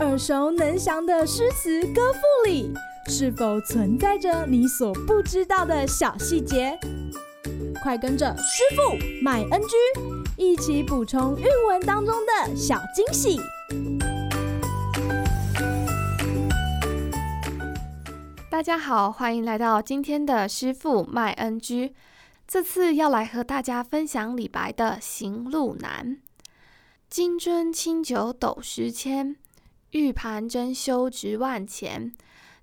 耳熟能详的诗词歌赋里，是否存在着你所不知道的小细节？快跟着师傅麦恩居一起补充韵文当中的小惊喜！大家好，欢迎来到今天的师傅麦恩居。这次要来和大家分享李白的《行路难》：金樽清酒斗十千，玉盘珍羞值万钱。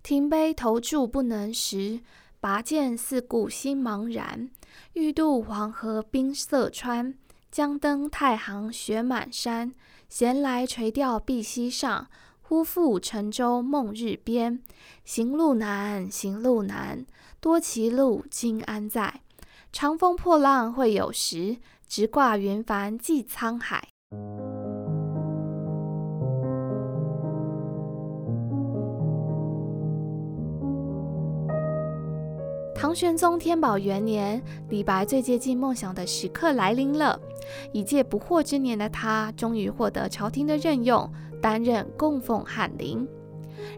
停杯投箸不能食，拔剑四顾心茫然。欲渡黄河冰塞川，将登太行雪满山。闲来垂钓碧溪上。忽复乘舟梦日边，行路难，行路难，多歧路，今安在？长风破浪会有时，直挂云帆济沧海。唐玄宗天宝元年，李白最接近梦想的时刻来临了。已届不惑之年的他，终于获得朝廷的任用。担任供奉翰林，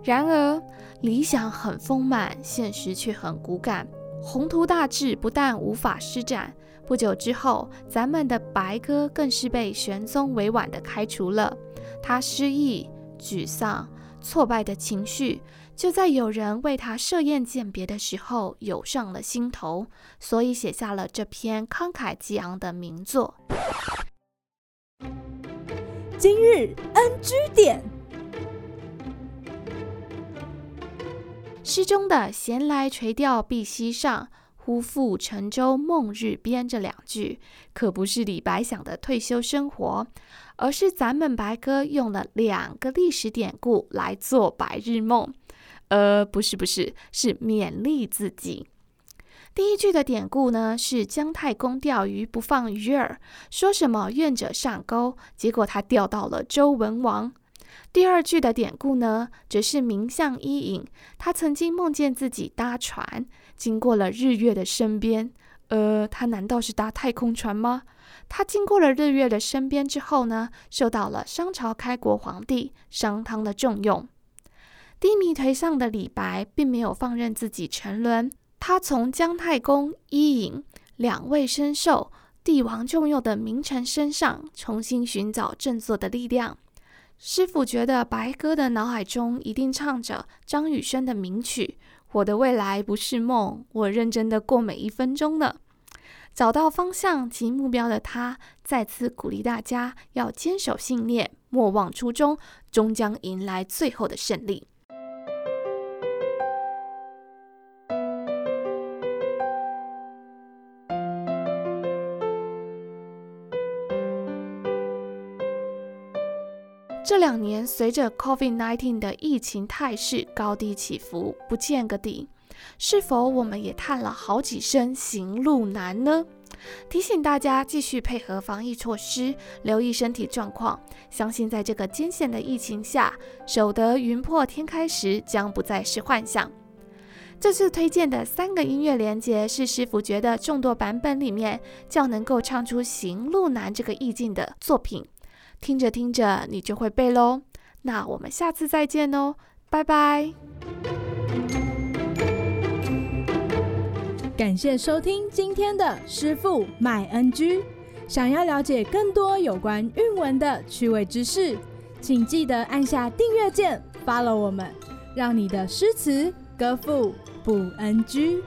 然而理想很丰满，现实却很骨感。宏图大志不但无法施展，不久之后，咱们的白鸽更是被玄宗委婉地开除了。他失意、沮丧、挫败的情绪，就在有人为他设宴饯别的时候涌上了心头，所以写下了这篇慷慨激昂的名作。今日 NG 点，诗中的“闲来垂钓碧溪上，忽复乘舟梦日边”这两句，可不是李白想的退休生活，而是咱们白鸽用了两个历史典故来做白日梦。呃，不是不是，是勉励自己。第一句的典故呢，是姜太公钓鱼不放鱼饵，说什么愿者上钩，结果他钓到了周文王。第二句的典故呢，则是名相伊尹，他曾经梦见自己搭船经过了日月的身边，呃，他难道是搭太空船吗？他经过了日月的身边之后呢，受到了商朝开国皇帝商汤的重用。低迷颓丧的李白，并没有放任自己沉沦。他从姜太公、伊尹两位深受帝王重用的名臣身上，重新寻找振作的力量。师傅觉得白鸽的脑海中一定唱着张雨生的名曲《我的未来不是梦》，我认真的过每一分钟呢。找到方向及目标的他，再次鼓励大家要坚守信念，莫忘初衷，终将迎来最后的胜利。这两年，随着 COVID-19 的疫情态势高低起伏，不见个底，是否我们也叹了好几声行路难呢？提醒大家继续配合防疫措施，留意身体状况。相信在这个艰险的疫情下，守得云破天开时，将不再是幻想。这次推荐的三个音乐连接，是师傅觉得众多版本里面较能够唱出行路难这个意境的作品。听着听着，你就会背喽。那我们下次再见哦，拜拜。感谢收听今天的师傅麦恩居。想要了解更多有关韵文的趣味知识，请记得按下订阅键，follow 我们，让你的诗词歌赋不 NG。